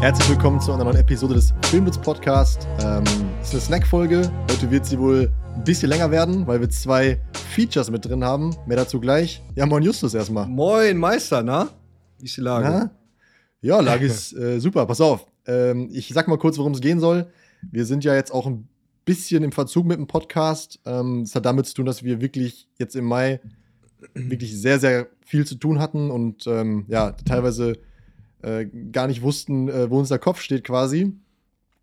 Herzlich willkommen zu einer neuen Episode des Filmblitz Podcast. Ähm, ist eine Snack-Folge. Heute wird sie wohl ein bisschen länger werden, weil wir zwei Features mit drin haben. Mehr dazu gleich. Ja, moin Justus erstmal. Moin Meister, na? Wie ist die Lage? Na? Ja, Lage ist äh, super. Pass auf. Ähm, ich sag mal kurz, worum es gehen soll. Wir sind ja jetzt auch ein bisschen im Verzug mit dem Podcast. Ähm, das hat damit zu tun, dass wir wirklich jetzt im Mai wirklich sehr, sehr viel zu tun hatten und ähm, ja, teilweise äh, gar nicht wussten, äh, wo uns der Kopf steht quasi.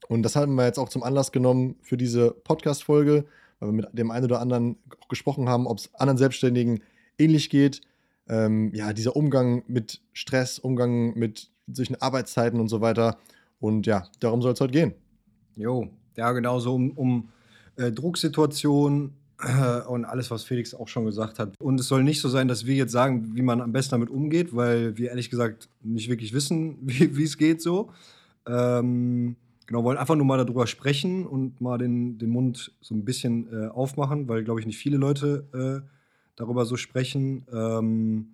Und das haben wir jetzt auch zum Anlass genommen für diese Podcast-Folge, weil wir mit dem einen oder anderen gesprochen haben, ob es anderen Selbstständigen ähnlich geht. Ähm, ja, dieser Umgang mit Stress, Umgang mit solchen Arbeitszeiten und so weiter. Und ja, darum soll es heute gehen. Jo, ja, genau so um, um äh, Drucksituationen und alles, was Felix auch schon gesagt hat. Und es soll nicht so sein, dass wir jetzt sagen, wie man am besten damit umgeht, weil wir ehrlich gesagt nicht wirklich wissen, wie es geht so. Ähm, genau, wollen einfach nur mal darüber sprechen und mal den, den Mund so ein bisschen äh, aufmachen, weil, glaube ich, nicht viele Leute äh, darüber so sprechen. Ähm,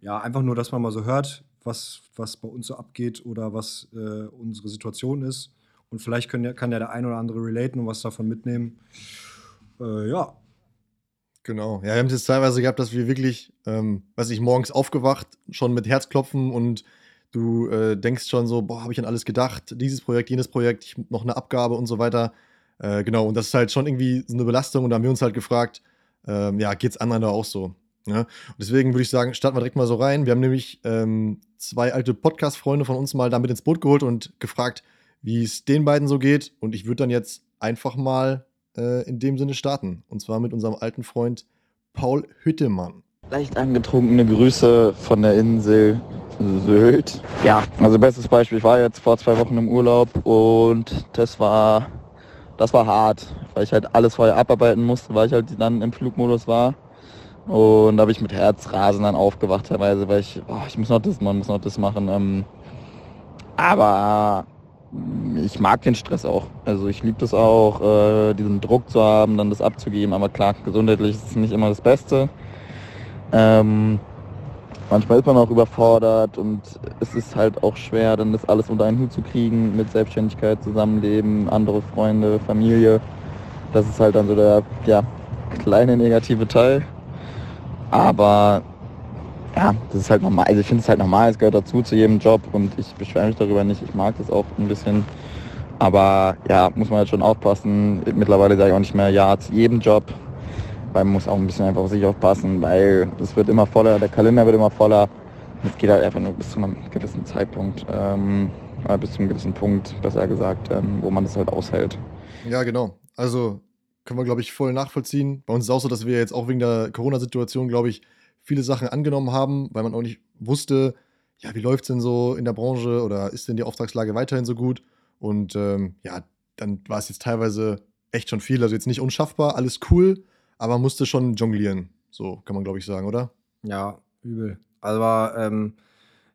ja, einfach nur, dass man mal so hört, was, was bei uns so abgeht oder was äh, unsere Situation ist. Und vielleicht können, kann ja der ein oder andere relaten und was davon mitnehmen. Äh, ja. Genau. Ja, wir haben es jetzt teilweise gehabt, dass wir wirklich, ähm, weiß ich, morgens aufgewacht, schon mit Herzklopfen und du äh, denkst schon so, boah, habe ich an alles gedacht, dieses Projekt, jenes Projekt, ich noch eine Abgabe und so weiter. Äh, genau, und das ist halt schon irgendwie so eine Belastung und da haben wir uns halt gefragt, ähm, ja, es anderen da auch so? Ja? Und deswegen würde ich sagen, starten wir direkt mal so rein. Wir haben nämlich ähm, zwei alte Podcast-Freunde von uns mal da mit ins Boot geholt und gefragt, wie es den beiden so geht. Und ich würde dann jetzt einfach mal äh, in dem Sinne starten. Und zwar mit unserem alten Freund Paul Hüttemann. Leicht angetrunkene Grüße von der Insel Sylt. Ja, also bestes Beispiel, ich war jetzt vor zwei Wochen im Urlaub und das war, das war hart, weil ich halt alles vorher abarbeiten musste, weil ich halt dann im Flugmodus war. Und da habe ich mit Herzrasen dann aufgewacht teilweise, weil ich, oh, ich muss noch das machen, muss noch das machen. Ähm, aber ich mag den Stress auch. Also ich liebe das auch, äh, diesen Druck zu haben, dann das abzugeben. Aber klar, gesundheitlich ist es nicht immer das Beste. Ähm, manchmal ist man auch überfordert und es ist halt auch schwer, dann das alles unter einen Hut zu kriegen mit Selbstständigkeit, Zusammenleben, andere Freunde, Familie. Das ist halt dann so der ja, kleine negative Teil. Aber ja, das ist halt normal. Also ich finde es halt normal, es gehört dazu zu jedem Job und ich beschwere mich darüber nicht. Ich mag das auch ein bisschen. Aber ja, muss man halt schon aufpassen. Mittlerweile sage ich auch nicht mehr ja zu jedem Job, weil man muss auch ein bisschen einfach auf sich aufpassen, weil es wird immer voller, der Kalender wird immer voller. Es geht halt einfach nur bis zu einem gewissen Zeitpunkt, ähm, bis zu einem gewissen Punkt, besser gesagt, ähm, wo man das halt aushält. Ja, genau. Also können wir, glaube ich, voll nachvollziehen. Bei uns ist es auch so, dass wir jetzt auch wegen der Corona-Situation, glaube ich, viele Sachen angenommen haben, weil man auch nicht wusste, ja, wie läuft es denn so in der Branche oder ist denn die Auftragslage weiterhin so gut? Und ähm, ja, dann war es jetzt teilweise echt schon viel. Also jetzt nicht unschaffbar, alles cool, aber man musste schon jonglieren. So kann man, glaube ich, sagen, oder? Ja, übel. Also ähm,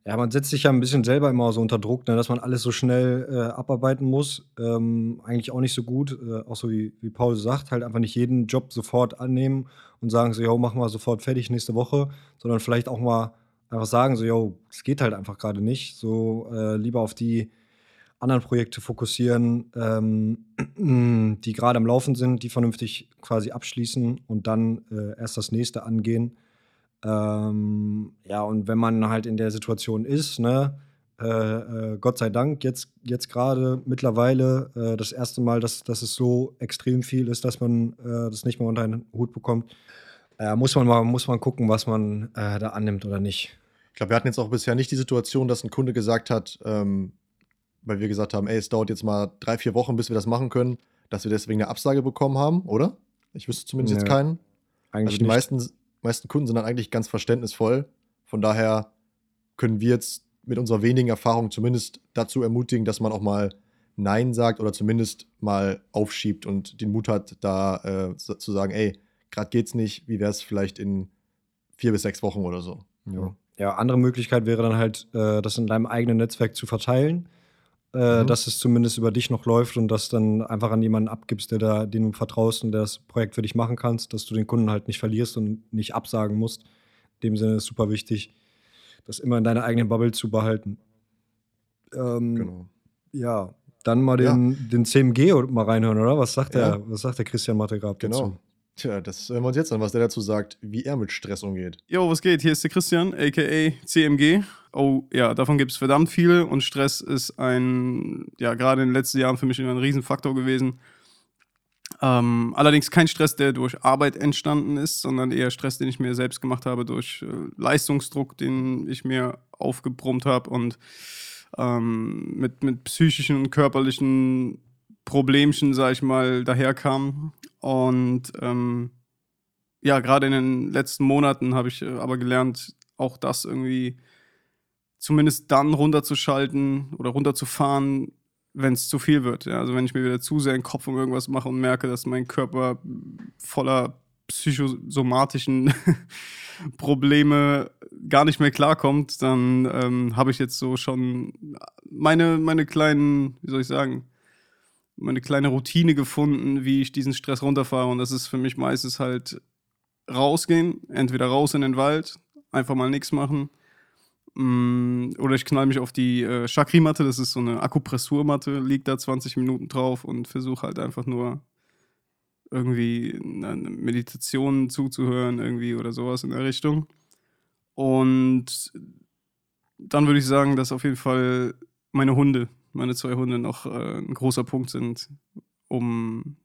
ja, man setzt sich ja ein bisschen selber immer so unter Druck, ne, dass man alles so schnell äh, abarbeiten muss. Ähm, eigentlich auch nicht so gut, äh, auch so wie, wie Paul sagt, halt einfach nicht jeden Job sofort annehmen und sagen so, yo, machen wir sofort fertig nächste Woche, sondern vielleicht auch mal einfach sagen so, yo, es geht halt einfach gerade nicht. So äh, lieber auf die anderen Projekte fokussieren, ähm, die gerade am Laufen sind, die vernünftig quasi abschließen und dann äh, erst das nächste angehen ähm, ja, und wenn man halt in der Situation ist, ne, äh, äh, Gott sei Dank, jetzt, jetzt gerade mittlerweile äh, das erste Mal, dass, dass es so extrem viel ist, dass man äh, das nicht mehr unter einen Hut bekommt, äh, muss, man mal, muss man gucken, was man äh, da annimmt oder nicht. Ich glaube, wir hatten jetzt auch bisher nicht die Situation, dass ein Kunde gesagt hat, ähm, weil wir gesagt haben, ey, es dauert jetzt mal drei, vier Wochen, bis wir das machen können, dass wir deswegen eine Absage bekommen haben, oder? Ich wüsste zumindest nee, jetzt keinen. Eigentlich also die nicht. meisten meisten Kunden sind dann eigentlich ganz verständnisvoll. Von daher können wir jetzt mit unserer wenigen Erfahrung zumindest dazu ermutigen, dass man auch mal Nein sagt oder zumindest mal aufschiebt und den Mut hat, da äh, zu sagen, ey, gerade geht's nicht, wie wäre es vielleicht in vier bis sechs Wochen oder so. Ja. ja, andere Möglichkeit wäre dann halt, äh, das in deinem eigenen Netzwerk zu verteilen äh, mhm. dass es zumindest über dich noch läuft und das dann einfach an jemanden abgibst, der da, den du vertraust und der das Projekt für dich machen kannst, dass du den Kunden halt nicht verlierst und nicht absagen musst. In dem Sinne ist super wichtig, das immer in deiner eigenen Bubble zu behalten. Ähm, genau. Ja, dann mal den, ja. den CMG mal reinhören, oder? Was sagt der, was sagt der Christian Mattegrab genau. dazu? Tja, das hören wir uns jetzt an, was der dazu sagt, wie er mit Stress umgeht. Jo, was geht? Hier ist der Christian, aka CMG. Oh ja, davon gibt es verdammt viele und Stress ist ein, ja, gerade in den letzten Jahren für mich ein Riesenfaktor gewesen. Ähm, allerdings kein Stress, der durch Arbeit entstanden ist, sondern eher Stress, den ich mir selbst gemacht habe durch äh, Leistungsdruck, den ich mir aufgebrummt habe und ähm, mit, mit psychischen und körperlichen Problemchen, sag ich mal, daherkam. Und ähm, ja, gerade in den letzten Monaten habe ich äh, aber gelernt, auch das irgendwie zumindest dann runterzuschalten oder runterzufahren, wenn es zu viel wird. Ja, also wenn ich mir wieder zu sehr den Kopf um irgendwas mache und merke, dass mein Körper voller psychosomatischen Probleme gar nicht mehr klarkommt, dann ähm, habe ich jetzt so schon meine, meine kleinen, wie soll ich sagen, meine kleine Routine gefunden, wie ich diesen Stress runterfahre. Und das ist für mich meistens halt rausgehen, entweder raus in den Wald, einfach mal nichts machen. Mm, oder ich knall mich auf die äh, Chakri-Matte, das ist so eine Akupressurmatte, liegt da 20 Minuten drauf und versuche halt einfach nur irgendwie eine Meditation zuzuhören, irgendwie oder sowas in der Richtung. Und dann würde ich sagen, dass auf jeden Fall meine Hunde meine zwei Hunde noch äh, ein großer Punkt sind, um,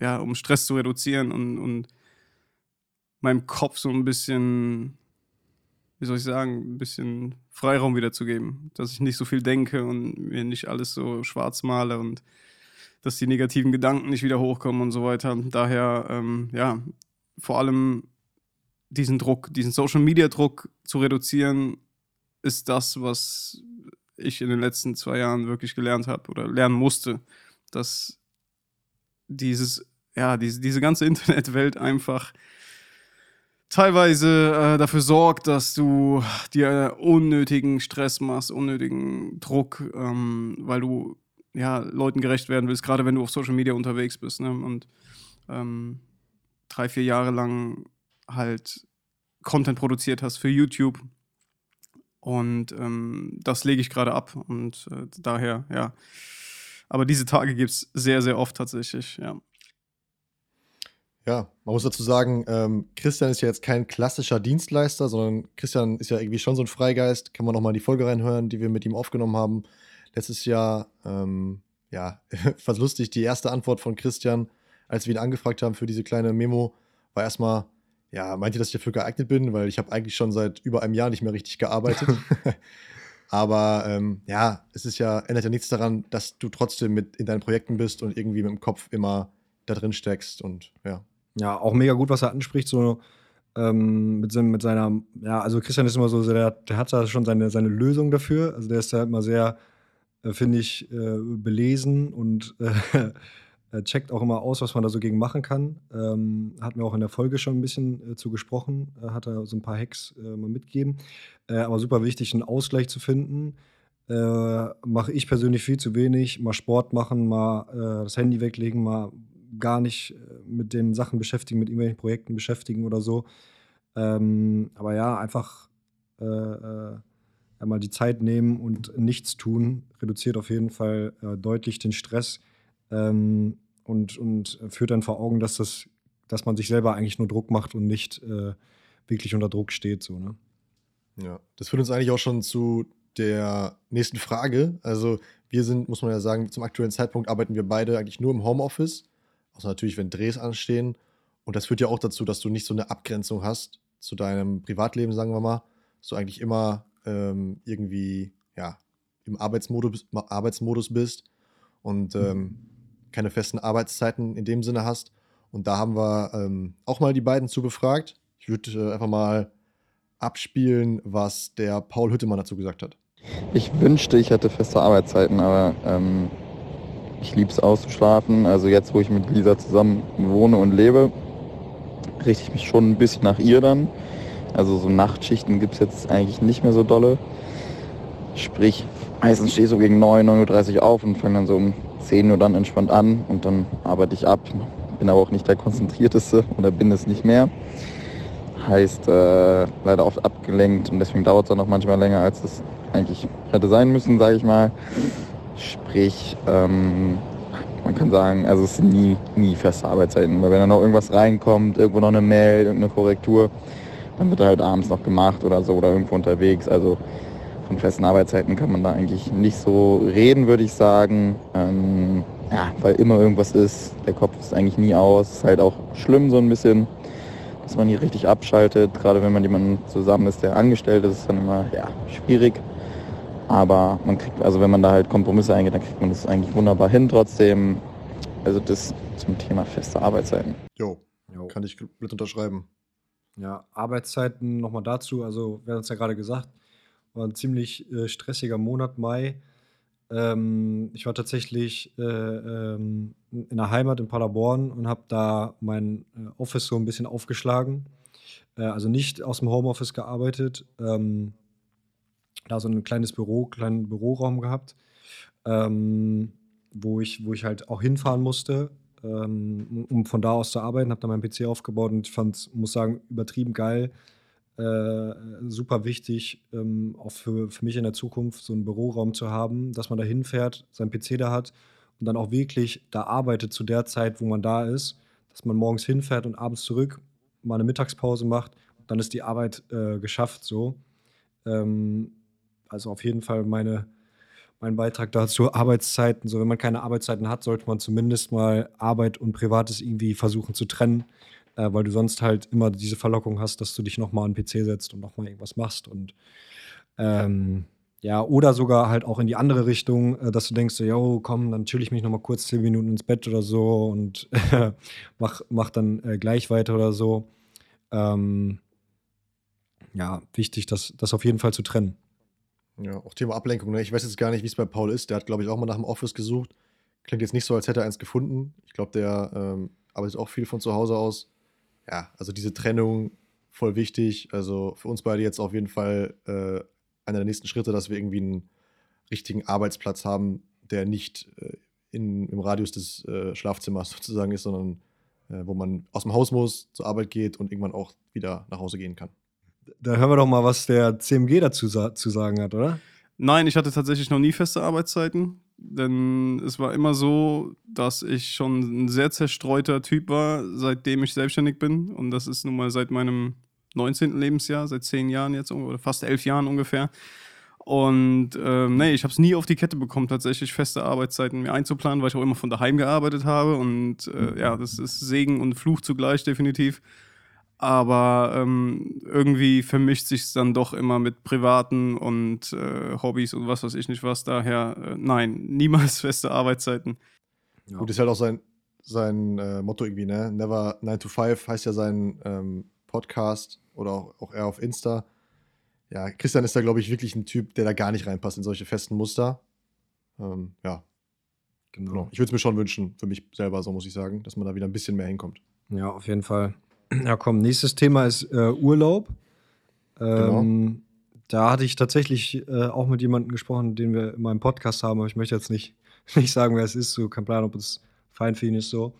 ja, um Stress zu reduzieren und, und meinem Kopf so ein bisschen, wie soll ich sagen, ein bisschen Freiraum wiederzugeben. Dass ich nicht so viel denke und mir nicht alles so schwarz male und dass die negativen Gedanken nicht wieder hochkommen und so weiter. Daher, ähm, ja, vor allem diesen Druck, diesen Social Media Druck zu reduzieren, ist das, was ich in den letzten zwei Jahren wirklich gelernt habe oder lernen musste, dass dieses, ja, diese, diese ganze Internetwelt einfach teilweise äh, dafür sorgt, dass du dir unnötigen Stress machst, unnötigen Druck, ähm, weil du ja Leuten gerecht werden willst, gerade wenn du auf Social Media unterwegs bist ne? und ähm, drei, vier Jahre lang halt Content produziert hast für YouTube und ähm, das lege ich gerade ab. Und äh, daher, ja. Aber diese Tage gibt es sehr, sehr oft tatsächlich, ja. Ja, man muss dazu sagen, ähm, Christian ist ja jetzt kein klassischer Dienstleister, sondern Christian ist ja irgendwie schon so ein Freigeist. Kann man nochmal in die Folge reinhören, die wir mit ihm aufgenommen haben. Letztes Jahr, ähm, ja, fast lustig, die erste Antwort von Christian, als wir ihn angefragt haben für diese kleine Memo, war erstmal, ja, meint ihr, dass ich dafür geeignet bin? Weil ich habe eigentlich schon seit über einem Jahr nicht mehr richtig gearbeitet. Aber ähm, ja, es ist ja, ändert ja nichts daran, dass du trotzdem mit in deinen Projekten bist und irgendwie mit dem Kopf immer da drin steckst und ja. Ja, auch mega gut, was er anspricht, so ähm, mit, mit, seiner, ja, also Christian ist immer so, der, der hat da schon seine, seine Lösung dafür. Also der ist da immer sehr, äh, finde ich, äh, belesen und äh, checkt auch immer aus, was man da so gegen machen kann. Ähm, hat mir auch in der Folge schon ein bisschen äh, zu gesprochen, äh, hat er so ein paar Hacks äh, mal mitgegeben. Äh, aber super wichtig, einen Ausgleich zu finden. Äh, mache ich persönlich viel zu wenig. Mal Sport machen, mal äh, das Handy weglegen, mal gar nicht mit den Sachen beschäftigen, mit irgendwelchen Projekten beschäftigen oder so. Ähm, aber ja, einfach einmal die Zeit nehmen und nichts tun, reduziert auf jeden Fall deutlich den Stress. Ähm, und, und führt dann vor Augen, dass, das, dass man sich selber eigentlich nur Druck macht und nicht äh, wirklich unter Druck steht. So, ne? Ja, das führt uns eigentlich auch schon zu der nächsten Frage. Also, wir sind, muss man ja sagen, zum aktuellen Zeitpunkt arbeiten wir beide eigentlich nur im Homeoffice. Außer natürlich, wenn Drehs anstehen. Und das führt ja auch dazu, dass du nicht so eine Abgrenzung hast zu deinem Privatleben, sagen wir mal. Dass du eigentlich immer ähm, irgendwie, ja, im Arbeitsmodus, Arbeitsmodus bist. Und ähm, keine festen Arbeitszeiten in dem Sinne hast. Und da haben wir ähm, auch mal die beiden zu befragt. Ich würde äh, einfach mal abspielen, was der Paul Hüttemann dazu gesagt hat. Ich wünschte, ich hätte feste Arbeitszeiten, aber ähm, ich liebe es auszuschlafen. Also jetzt, wo ich mit Lisa zusammen wohne und lebe, richte ich mich schon ein bisschen nach ihr dann. Also so Nachtschichten gibt es jetzt eigentlich nicht mehr so dolle. Sprich, meistens stehe ich so gegen 9, 9.30 Uhr auf und fange dann so um 10 Uhr dann entspannt an und dann arbeite ich ab. Bin aber auch nicht der konzentrierteste oder bin es nicht mehr. Heißt äh, leider oft abgelenkt und deswegen dauert es dann auch manchmal länger, als es eigentlich hätte sein müssen, sage ich mal. Sprich, ähm, man kann sagen, also es sind nie, nie feste Arbeitszeiten. Weil wenn da noch irgendwas reinkommt, irgendwo noch eine Mail, irgendeine Korrektur, dann wird er halt abends noch gemacht oder so oder irgendwo unterwegs. Also von festen Arbeitszeiten kann man da eigentlich nicht so reden, würde ich sagen. Ähm, ja, weil immer irgendwas ist. Der Kopf ist eigentlich nie aus. Ist halt auch schlimm so ein bisschen, dass man hier richtig abschaltet. Gerade wenn man jemanden zusammen ist, der angestellt ist, ist dann immer ja, schwierig. Aber man kriegt, also wenn man da halt Kompromisse eingeht, dann kriegt man das eigentlich wunderbar hin trotzdem. Also das zum Thema feste Arbeitszeiten. Jo, kann ich mit unterschreiben. Ja, Arbeitszeiten nochmal dazu. Also, wir haben es ja gerade gesagt, war ein ziemlich äh, stressiger Monat Mai. Ähm, ich war tatsächlich äh, ähm, in der Heimat in Paderborn und habe da mein äh, Office so ein bisschen aufgeschlagen. Äh, also nicht aus dem Homeoffice gearbeitet. Ähm, da so ein kleines Büro, kleinen Büroraum gehabt, ähm, wo, ich, wo ich halt auch hinfahren musste, ähm, um von da aus zu arbeiten. Habe da meinen PC aufgebaut und ich fand, muss sagen, übertrieben geil. Äh, super wichtig, ähm, auch für, für mich in der Zukunft, so einen Büroraum zu haben, dass man da hinfährt, seinen PC da hat und dann auch wirklich da arbeitet zu der Zeit, wo man da ist, dass man morgens hinfährt und abends zurück, mal eine Mittagspause macht, dann ist die Arbeit äh, geschafft so. Ähm, also auf jeden Fall meine, mein Beitrag dazu, Arbeitszeiten. So, wenn man keine Arbeitszeiten hat, sollte man zumindest mal Arbeit und Privates irgendwie versuchen zu trennen äh, weil du sonst halt immer diese Verlockung hast, dass du dich nochmal an den PC setzt und nochmal irgendwas machst. Und ähm, ja, oder sogar halt auch in die andere Richtung, äh, dass du denkst, so, komm, dann chill ich mich nochmal kurz zehn Minuten ins Bett oder so und mach, mach dann äh, gleich weiter oder so. Ähm, ja, wichtig, das, das auf jeden Fall zu trennen. Ja, auch Thema Ablenkung. Ne? Ich weiß jetzt gar nicht, wie es bei Paul ist. Der hat, glaube ich, auch mal nach dem Office gesucht. Klingt jetzt nicht so, als hätte er eins gefunden. Ich glaube, der ähm, arbeitet auch viel von zu Hause aus ja, also diese Trennung voll wichtig. Also für uns beide jetzt auf jeden Fall äh, einer der nächsten Schritte, dass wir irgendwie einen richtigen Arbeitsplatz haben, der nicht äh, in, im Radius des äh, Schlafzimmers sozusagen ist, sondern äh, wo man aus dem Haus muss, zur Arbeit geht und irgendwann auch wieder nach Hause gehen kann. Da hören wir doch mal, was der CMG dazu sa zu sagen hat, oder? Nein, ich hatte tatsächlich noch nie feste Arbeitszeiten. Denn es war immer so, dass ich schon ein sehr zerstreuter Typ war, seitdem ich selbstständig bin. Und das ist nun mal seit meinem 19. Lebensjahr, seit zehn Jahren jetzt oder fast elf Jahren ungefähr. Und ähm, nee, ich habe es nie auf die Kette bekommen, tatsächlich feste Arbeitszeiten mir einzuplanen, weil ich auch immer von daheim gearbeitet habe. Und äh, ja, das ist Segen und Fluch zugleich, definitiv. Aber ähm, irgendwie vermischt sich es dann doch immer mit privaten und äh, Hobbys und was weiß ich nicht was. Daher, äh, nein, niemals feste Arbeitszeiten. Ja. Gut, ist halt auch sein, sein äh, Motto irgendwie, ne? Never 9 to 5 heißt ja sein ähm, Podcast oder auch, auch er auf Insta. Ja, Christian ist da, glaube ich, wirklich ein Typ, der da gar nicht reinpasst in solche festen Muster. Ähm, ja. Genau. genau. Ich würde es mir schon wünschen, für mich selber, so muss ich sagen, dass man da wieder ein bisschen mehr hinkommt. Ja, auf jeden Fall. Ja, komm, nächstes Thema ist äh, Urlaub. Genau. Ähm, genau. Da hatte ich tatsächlich äh, auch mit jemandem gesprochen, den wir in meinem Podcast haben, aber ich möchte jetzt nicht, nicht sagen, wer es ist. So, kein Plan, ob es fein für ihn ist so.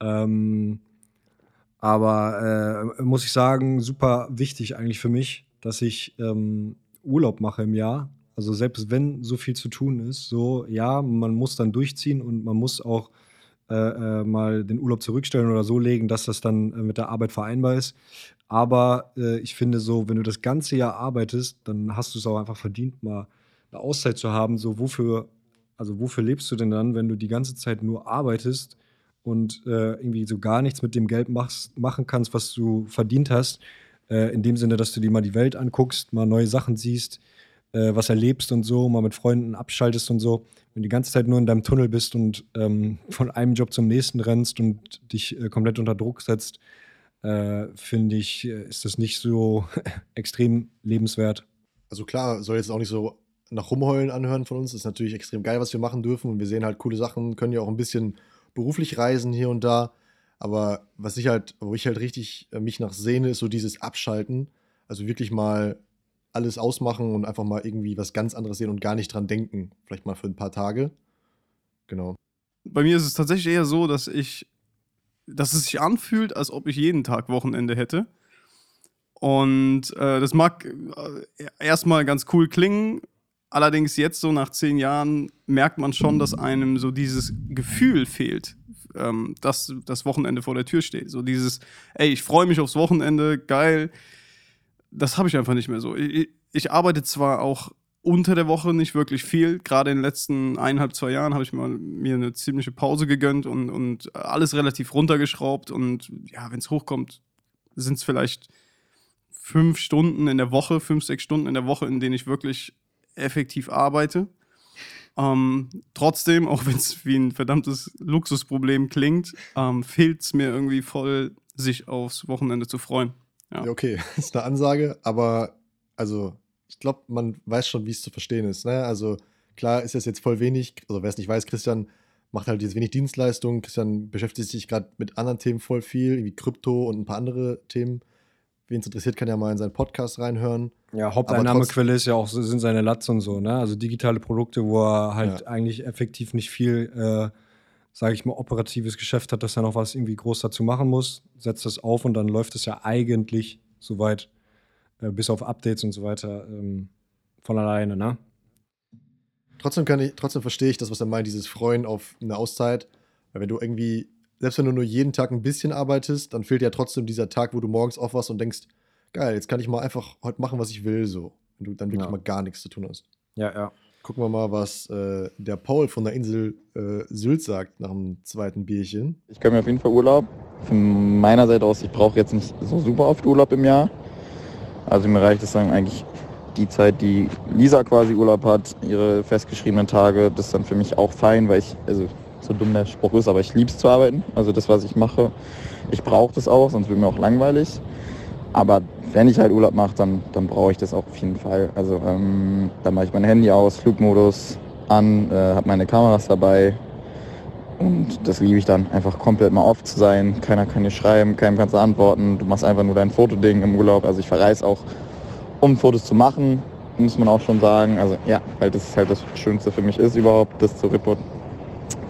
Ähm, aber äh, muss ich sagen, super wichtig eigentlich für mich, dass ich ähm, Urlaub mache im Jahr. Also selbst wenn so viel zu tun ist, so ja, man muss dann durchziehen und man muss auch äh, äh, mal den Urlaub zurückstellen oder so legen, dass das dann äh, mit der Arbeit vereinbar ist. Aber äh, ich finde so, wenn du das ganze Jahr arbeitest, dann hast du es auch einfach verdient, mal eine Auszeit zu haben. So, wofür, also wofür lebst du denn dann, wenn du die ganze Zeit nur arbeitest und äh, irgendwie so gar nichts mit dem Geld machst, machen kannst, was du verdient hast? in dem Sinne, dass du dir mal die Welt anguckst, mal neue Sachen siehst, was erlebst und so, mal mit Freunden abschaltest und so wenn du die ganze Zeit nur in deinem Tunnel bist und ähm, von einem Job zum nächsten rennst und dich äh, komplett unter Druck setzt, äh, finde ich, äh, ist das nicht so extrem lebenswert. Also klar, soll jetzt auch nicht so nach Rumheulen anhören von uns. Das ist natürlich extrem geil, was wir machen dürfen. Und wir sehen halt coole Sachen, können ja auch ein bisschen beruflich reisen hier und da. Aber was ich halt, wo ich halt richtig äh, mich nach sehne, ist so dieses Abschalten. Also wirklich mal alles ausmachen und einfach mal irgendwie was ganz anderes sehen und gar nicht dran denken. Vielleicht mal für ein paar Tage. Genau. Bei mir ist es tatsächlich eher so, dass ich, dass es sich anfühlt, als ob ich jeden Tag Wochenende hätte. Und äh, das mag äh, erstmal ganz cool klingen, Allerdings jetzt so nach zehn Jahren merkt man schon, dass einem so dieses Gefühl fehlt, ähm, dass das Wochenende vor der Tür steht. So dieses, ey, ich freue mich aufs Wochenende, geil. Das habe ich einfach nicht mehr so. Ich, ich, arbeite zwar auch unter der Woche nicht wirklich viel. Gerade in den letzten eineinhalb, zwei Jahren habe ich mal, mir eine ziemliche Pause gegönnt und, und alles relativ runtergeschraubt. Und ja, wenn es hochkommt, sind es vielleicht fünf Stunden in der Woche, fünf, sechs Stunden in der Woche, in denen ich wirklich effektiv arbeite. Ähm, trotzdem, auch wenn es wie ein verdammtes Luxusproblem klingt, ähm, fehlt es mir irgendwie voll, sich aufs Wochenende zu freuen. Ja, okay, das ist eine Ansage, aber also ich glaube, man weiß schon, wie es zu verstehen ist. Ne? Also klar ist das jetzt voll wenig, also wer es nicht weiß, Christian macht halt jetzt wenig Dienstleistungen. Christian beschäftigt sich gerade mit anderen Themen voll viel, wie Krypto und ein paar andere Themen. Wen es interessiert, kann ja mal in seinen Podcast reinhören. Ja, Haupteinnahmequelle ist ja auch sind seine Lats und so, ne? Also digitale Produkte, wo er halt ja. eigentlich effektiv nicht viel, äh, sage ich mal, operatives Geschäft hat, dass er noch was irgendwie groß dazu machen muss, setzt das auf und dann läuft es ja eigentlich soweit, äh, bis auf Updates und so weiter, ähm, von alleine, ne? Trotzdem kann ich, trotzdem verstehe ich das, was er meint, dieses Freuen auf eine Auszeit. Weil wenn du irgendwie selbst wenn du nur jeden Tag ein bisschen arbeitest, dann fehlt ja trotzdem dieser Tag, wo du morgens aufwachst und denkst, geil, jetzt kann ich mal einfach heute machen, was ich will, so. Wenn du dann wirklich ja. mal gar nichts zu tun hast. Ja, ja. Gucken wir mal, was äh, der Paul von der Insel äh, Sylt sagt nach dem zweiten Bierchen. Ich kann mir auf jeden Fall Urlaub. Von meiner Seite aus, ich brauche jetzt nicht so super oft Urlaub im Jahr. Also mir reicht es dann eigentlich die Zeit, die Lisa quasi Urlaub hat, ihre festgeschriebenen Tage, das ist dann für mich auch fein, weil ich, also so dumm der Spruch ist, aber ich liebe es zu arbeiten. Also das, was ich mache, ich brauche das auch, sonst wird mir auch langweilig. Aber wenn ich halt Urlaub mache, dann, dann brauche ich das auch auf jeden Fall. Also ähm, dann mache ich mein Handy aus, Flugmodus an, äh, habe meine Kameras dabei. Und das liebe ich dann, einfach komplett mal off zu sein. Keiner kann dir schreiben, keinem kannst du antworten. Du machst einfach nur dein Fotoding im Urlaub. Also ich verreise auch, um Fotos zu machen, muss man auch schon sagen. Also ja, weil das halt das Schönste für mich ist überhaupt, das zu reportieren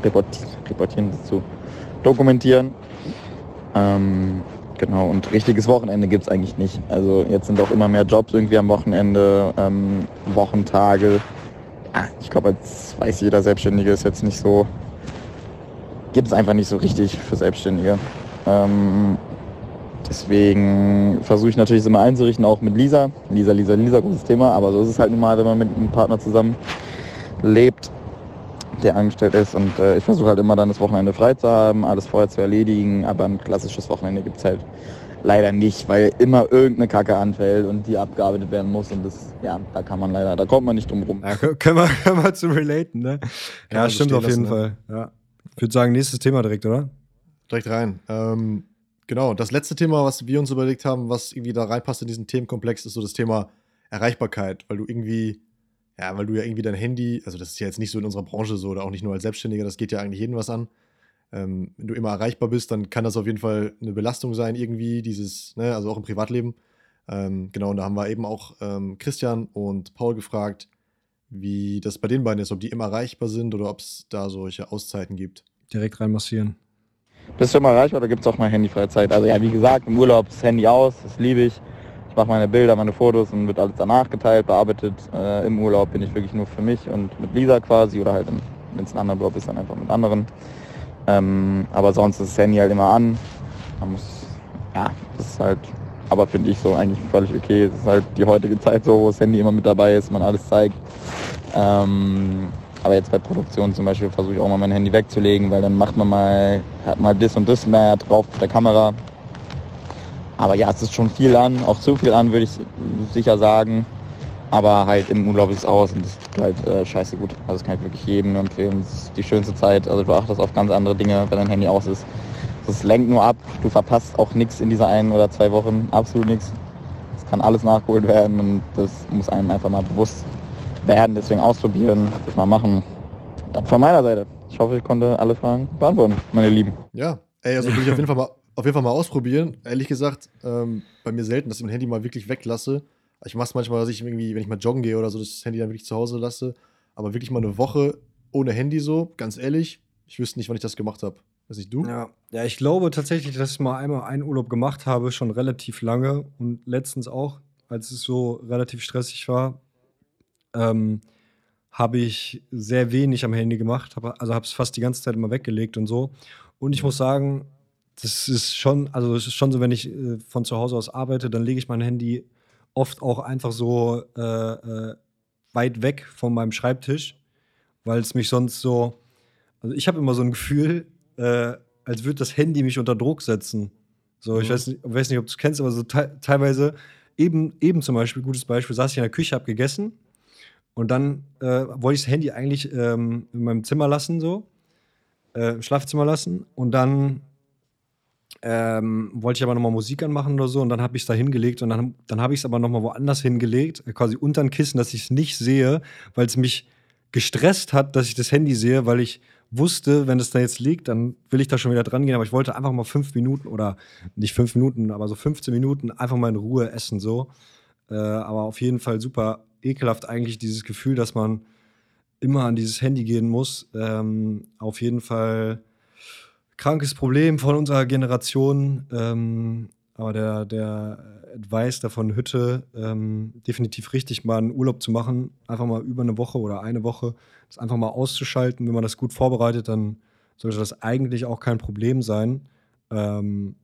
reportieren, zu dokumentieren. Ähm, genau, und richtiges Wochenende gibt es eigentlich nicht. Also jetzt sind auch immer mehr Jobs irgendwie am Wochenende, ähm, Wochentage. Ja, ich glaube, als weiß jeder Selbstständige ist jetzt nicht so, gibt es einfach nicht so richtig für Selbstständige. Ähm, deswegen versuche ich natürlich immer einzurichten, auch mit Lisa. Lisa, Lisa, Lisa, großes Thema, aber so ist es halt nun mal, wenn man mit einem Partner zusammen lebt der angestellt ist. Und äh, ich versuche halt immer dann das Wochenende frei zu haben, alles vorher zu erledigen. Aber ein klassisches Wochenende gibt es halt leider nicht, weil immer irgendeine Kacke anfällt und die abgearbeitet werden muss. Und das, ja, da kann man leider, da kommt man nicht drum rum. Ja, können, wir, können wir zu relaten, ne? Ja, stimmt auf jeden lassen, ne? Fall. Ja. Ich würde sagen, nächstes Thema direkt, oder? Direkt rein. Ähm, genau, das letzte Thema, was wir uns überlegt haben, was irgendwie da reinpasst in diesen Themenkomplex, ist so das Thema Erreichbarkeit, weil du irgendwie ja, weil du ja irgendwie dein Handy, also das ist ja jetzt nicht so in unserer Branche so oder auch nicht nur als Selbstständiger, das geht ja eigentlich jedem was an. Ähm, wenn du immer erreichbar bist, dann kann das auf jeden Fall eine Belastung sein, irgendwie, dieses, ne, also auch im Privatleben. Ähm, genau, und da haben wir eben auch ähm, Christian und Paul gefragt, wie das bei den beiden ist, ob die immer erreichbar sind oder ob es da solche Auszeiten gibt. Direkt reinmassieren. Bist du immer erreichbar oder gibt es auch mal handyfreie Zeit? Also ja, wie gesagt, im Urlaub das Handy aus, das liebe ich. Mache meine Bilder, meine Fotos und wird alles danach geteilt, bearbeitet. Äh, Im Urlaub bin ich wirklich nur für mich und mit Lisa quasi oder halt, wenn es ein anderer Urlaub ist, dann einfach mit anderen. Ähm, aber sonst ist das Handy halt immer an. Man muss, ja, das ist halt, aber finde ich so eigentlich völlig okay. Es ist halt die heutige Zeit so, wo das Handy immer mit dabei ist, man alles zeigt. Ähm, aber jetzt bei Produktion zum Beispiel versuche ich auch mal mein Handy wegzulegen, weil dann macht man mal, hat mal das und das mehr drauf auf der Kamera. Aber ja, es ist schon viel an, auch zu viel an, würde ich sicher sagen. Aber halt im Urlaub ist es aus und das ist halt äh, scheiße gut. Also das kann ich wirklich jedem empfehlen. Das ist die schönste Zeit. Also du achtest auf ganz andere Dinge, wenn dein Handy aus ist. Das lenkt nur ab. Du verpasst auch nichts in dieser einen oder zwei Wochen. Absolut nichts. Es kann alles nachgeholt werden und das muss einem einfach mal bewusst werden. Deswegen ausprobieren, das mal machen. Das von meiner Seite. Ich hoffe, ich konnte alle Fragen beantworten, meine Lieben. Ja, ey, also will ich auf jeden Fall mal auf jeden Fall mal ausprobieren. Ehrlich gesagt, ähm, bei mir selten, dass ich mein Handy mal wirklich weglasse. Ich mache es manchmal, dass ich irgendwie, wenn ich mal joggen gehe oder so, das Handy dann wirklich zu Hause lasse. Aber wirklich mal eine Woche ohne Handy so, ganz ehrlich, ich wüsste nicht, wann ich das gemacht habe. Weiß nicht, du? Ja. ja, ich glaube tatsächlich, dass ich mal einmal einen Urlaub gemacht habe, schon relativ lange und letztens auch, als es so relativ stressig war. Ähm, habe ich sehr wenig am Handy gemacht, hab, also habe es fast die ganze Zeit immer weggelegt und so. Und ich muss sagen, das ist schon, also es ist schon so, wenn ich äh, von zu Hause aus arbeite, dann lege ich mein Handy oft auch einfach so äh, äh, weit weg von meinem Schreibtisch, weil es mich sonst so, also ich habe immer so ein Gefühl, äh, als würde das Handy mich unter Druck setzen. So, ich Mhm. weiß nicht, weiß nicht, ob du es kennst, aber so te teilweise, eben, eben zum Beispiel, gutes Beispiel, saß ich in der Küche, habe gegessen und dann äh, wollte ich das Handy eigentlich ähm, in meinem Zimmer lassen, so, äh, im Schlafzimmer lassen und dann ähm, wollte ich aber nochmal Musik anmachen oder so und dann habe ich es da hingelegt und dann, dann habe ich es aber nochmal woanders hingelegt, äh, quasi unter ein Kissen, dass ich es nicht sehe, weil es mich gestresst hat, dass ich das Handy sehe, weil ich wusste, wenn es da jetzt liegt, dann will ich da schon wieder dran gehen, aber ich wollte einfach mal fünf Minuten oder nicht fünf Minuten, aber so 15 Minuten einfach mal in Ruhe essen, so. Äh, aber auf jeden Fall super ekelhaft eigentlich dieses Gefühl, dass man immer an dieses Handy gehen muss. Ähm, auf jeden Fall krankes Problem von unserer Generation. Ähm, aber der, der Advice davon Hütte, ähm, definitiv richtig, mal einen Urlaub zu machen, einfach mal über eine Woche oder eine Woche, das einfach mal auszuschalten. Wenn man das gut vorbereitet, dann sollte das eigentlich auch kein Problem sein. Ähm,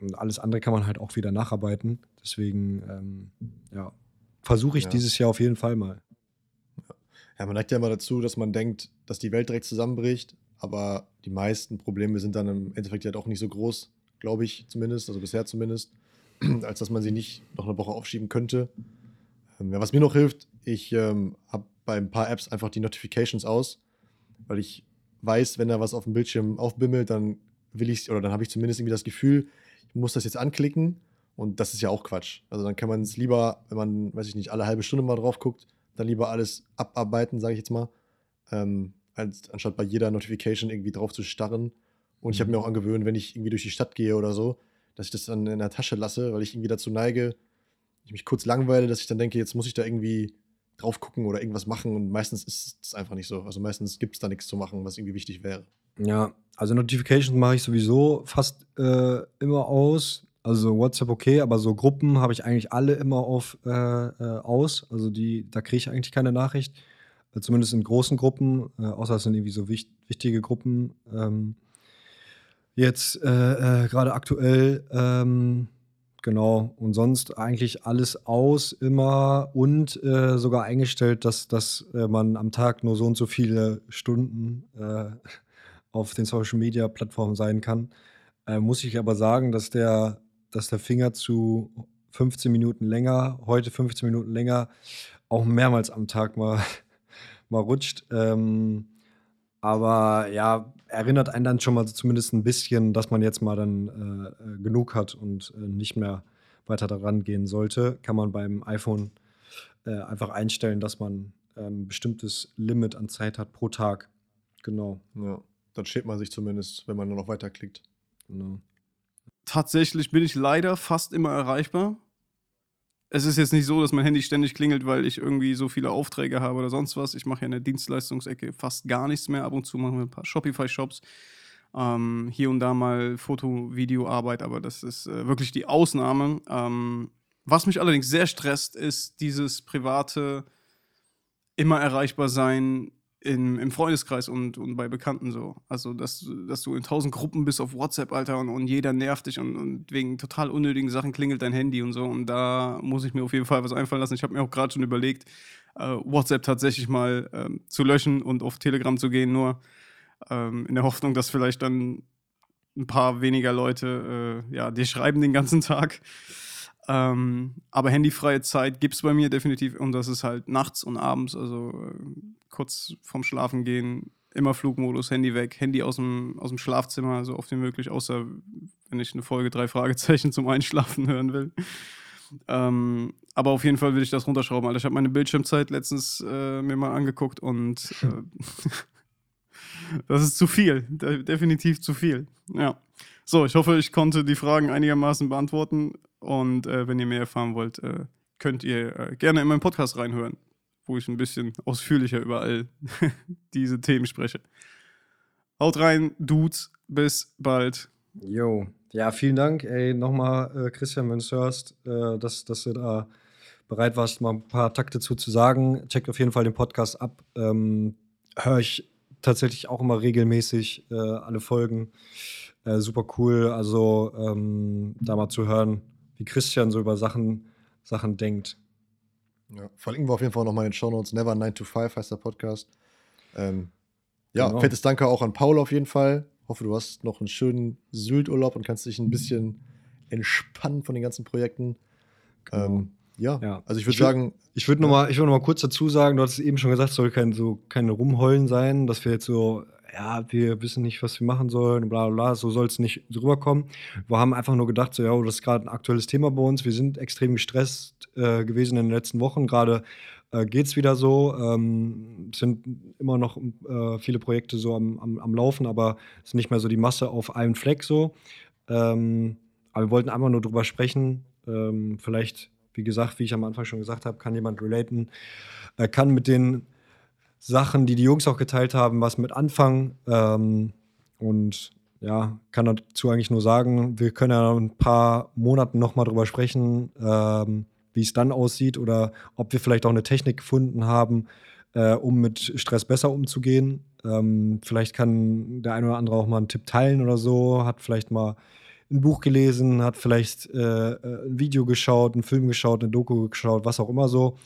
und alles andere kann man halt auch wieder nacharbeiten. Deswegen, ähm, ja, versuche ich Ja. dieses Jahr auf jeden Fall mal. Ja, man neigt ja immer dazu, dass man denkt, dass die Welt direkt zusammenbricht, aber die meisten Probleme sind dann im Endeffekt ja doch nicht so groß, glaube ich zumindest, also bisher zumindest, als dass man sie nicht noch eine Woche aufschieben könnte. Ähm, ja, was mir noch hilft, ich ähm, habe bei ein paar Apps einfach die Notifications aus, weil ich weiß, wenn da was auf dem Bildschirm aufbimmelt, dann will ich oder dann habe ich zumindest irgendwie das Gefühl, ich muss das jetzt anklicken und das ist ja auch Quatsch. Also dann kann man es lieber, wenn man, weiß ich nicht, alle halbe Stunde mal drauf guckt, dann lieber alles abarbeiten, sage ich jetzt mal, ähm, als, anstatt bei jeder Notification irgendwie drauf zu starren. Und ich habe mir auch angewöhnt, wenn ich irgendwie durch die Stadt gehe oder so, dass ich das dann in der Tasche lasse, weil ich irgendwie dazu neige, ich mich kurz langweile, dass ich dann denke, jetzt muss ich da irgendwie drauf gucken oder irgendwas machen und meistens ist es einfach nicht so. Also meistens gibt es da nichts zu machen, was irgendwie wichtig wäre. Ja, also Notifications mache ich sowieso fast äh, immer aus. Also WhatsApp okay, aber so Gruppen habe ich eigentlich alle immer auf äh, äh, aus. Also die, da kriege ich eigentlich keine Nachricht. Äh, zumindest in großen Gruppen, äh, außer es sind irgendwie so wicht, wichtige Gruppen. Ähm, jetzt äh, äh, gerade aktuell, ähm, genau. Und sonst eigentlich alles aus immer und äh, sogar eingestellt, dass, dass äh, man am Tag nur so und so viele Stunden auf den Social Media Plattformen sein kann. Muss ich aber sagen, dass der, dass der Finger zu 15 Minuten länger, heute 15 Minuten länger, auch mehrmals am Tag mal, mal rutscht. Ähm, aber ja, erinnert einen dann schon mal zumindest ein bisschen, dass man jetzt mal dann äh, äh, genug hat und äh, nicht mehr weiter daran gehen sollte. Kann man beim iPhone äh, einfach einstellen, dass man ein bestimmtes Limit an Zeit hat pro Tag. Genau. Ja, dann steht man sich zumindest, wenn man nur noch weiterklickt. genau. Tatsächlich bin ich leider fast immer erreichbar. Es ist jetzt nicht so, dass mein Handy ständig klingelt, weil ich irgendwie so viele Aufträge habe oder sonst was. Ich mache ja in der Dienstleistungsecke fast gar nichts mehr. Ab und zu machen wir ein paar Shopify-Shops. Ähm, hier und da mal Foto-, Videoarbeit, aber das ist äh, wirklich die Ausnahme. Ähm, was mich allerdings sehr stresst, ist dieses private immer erreichbar sein in, im Freundeskreis und, und bei Bekannten so. Also, dass, dass du in tausend Gruppen bist auf WhatsApp, Alter, und, und jeder nervt dich und, und wegen total unnötigen Sachen klingelt dein Handy und so. Und da muss ich mir auf jeden Fall was einfallen lassen. Ich habe mir auch gerade schon überlegt, äh, WhatsApp tatsächlich mal ähm, zu löschen und auf Telegram zu gehen, nur ähm, in der Hoffnung, dass vielleicht dann ein paar weniger Leute äh, ja, dir schreiben den ganzen Tag. Ähm, aber handyfreie Zeit gibt es bei mir definitiv und das ist halt nachts und abends, also äh, kurz vorm Schlafen gehen, immer Flugmodus, Handy weg, Handy aus dem, aus dem Schlafzimmer, so oft wie möglich, außer wenn ich eine Folge drei Fragezeichen zum Einschlafen hören will. Ähm, aber auf jeden Fall will ich das runterschrauben, Alter. Ich habe meine Bildschirmzeit letztens äh, mir mal angeguckt und äh, das ist zu viel, de definitiv zu viel. Ja. So, ich hoffe, ich konnte die Fragen einigermaßen beantworten. Und äh, wenn ihr mehr erfahren wollt, äh, könnt ihr äh, gerne in meinen Podcast reinhören, wo ich ein bisschen ausführlicher über all diese Themen spreche. Haut rein, Dudes, bis bald. Jo, ja, vielen Dank, ey, nochmal, äh, Christian, wenn du es hörst, äh, dass, dass du da bereit warst, mal ein paar Takte zu, zu sagen. Checkt auf jeden Fall den Podcast ab. Ähm, Höre ich tatsächlich auch immer regelmäßig äh, alle Folgen. Äh, super cool. Also ähm, da mal zu hören, wie Christian so über Sachen, Sachen denkt. Ja, verlinken wir auf jeden Fall nochmal in den Show Notes. Never 9 to 5 heißt der Podcast. Ähm, ja, genau. fettes Danke auch an Paul auf jeden Fall. Hoffe, du hast noch einen schönen Sylt-Urlaub und kannst dich ein bisschen entspannen von den ganzen Projekten. Genau. Ähm, ja. ja. also ich würde sagen. Ich würde noch, mal, würd noch mal kurz dazu sagen, du hattest eben schon gesagt, es soll kein, so keine Rumheulen sein, dass wir jetzt so, ja, wir wissen nicht, was wir machen sollen, bla bla so soll es nicht rüberkommen. Wir haben einfach nur gedacht, so, ja, das ist gerade ein aktuelles Thema bei uns. Wir sind extrem gestresst äh, gewesen in den letzten Wochen. Gerade äh, geht es wieder so. Ähm, sind immer noch äh, viele Projekte so am, am, am Laufen, aber es ist nicht mehr so die Masse auf einem Fleck so. Ähm, aber wir wollten einfach nur drüber sprechen. Ähm, vielleicht wie gesagt, wie ich am Anfang schon gesagt habe, kann jemand relaten, Er kann mit den Sachen, die die Jungs auch geteilt haben, was mit anfangen. Ähm, und ja, kann dazu eigentlich nur sagen, wir können ja in ein paar Monaten nochmal drüber sprechen, ähm, wie es dann aussieht oder ob wir vielleicht auch eine Technik gefunden haben, äh, um mit Stress besser umzugehen. Ähm, vielleicht kann der eine oder andere auch mal einen Tipp teilen oder so, hat vielleicht mal ein Buch gelesen, hat vielleicht äh, äh, ein Video geschaut, einen Film geschaut, eine Doku geschaut, was auch immer so.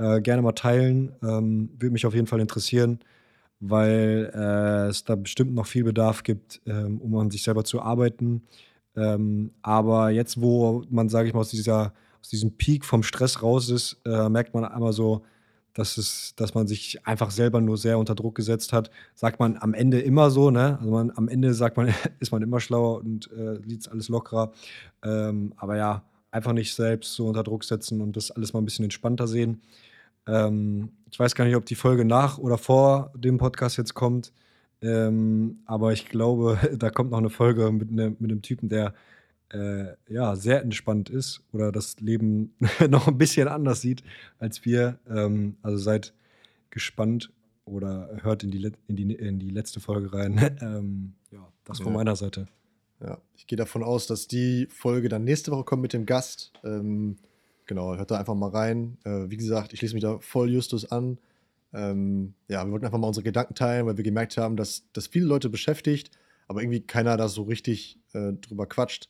Äh, gerne mal teilen. Ähm, Würde mich auf jeden Fall interessieren, weil äh, es da bestimmt noch viel Bedarf gibt, ähm, um an sich selber zu arbeiten. Ähm, aber jetzt, wo man, sage ich mal, aus, dieser, aus diesem Peak vom Stress raus ist, äh, merkt man einmal so, dass, es, dass man sich einfach selber nur sehr unter Druck gesetzt hat. Sagt man am Ende immer so, ne? Also man, am Ende sagt man, ist man immer schlauer und äh, liegt alles lockerer. Ähm, aber ja, einfach nicht selbst so unter Druck setzen und das alles mal ein bisschen entspannter sehen. Ähm, ich weiß gar nicht, ob die Folge nach oder vor dem Podcast jetzt kommt. Ähm, aber ich glaube, da kommt noch eine Folge mit, ne, mit einem Typen, der äh, ja, sehr entspannt ist oder das Leben noch ein bisschen anders sieht als wir. Ähm, also seid gespannt oder hört in die, in die, in die letzte Folge rein. ähm, ja, das ja. von meiner Seite. Ja, ich gehe davon aus, dass die Folge dann nächste Woche kommt mit dem Gast. Ähm, genau, hört da einfach mal rein. Äh, wie gesagt, ich lese mich da voll Justus an. Ähm, ja, wir wollten einfach mal unsere Gedanken teilen, weil wir gemerkt haben, dass das viele Leute beschäftigt, aber irgendwie keiner da so richtig äh, drüber quatscht.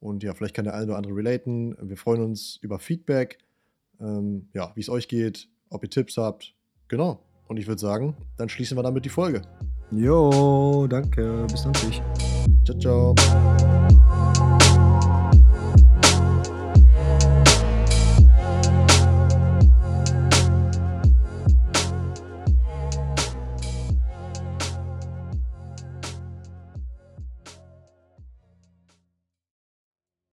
Und ja, vielleicht kann der eine oder andere relaten. Wir freuen uns über Feedback. Ähm, ja, wie es euch geht, ob ihr Tipps habt. Genau. Und ich würde sagen, dann schließen wir damit die Folge. Jo, danke. Bis dann. Ciao, ciao.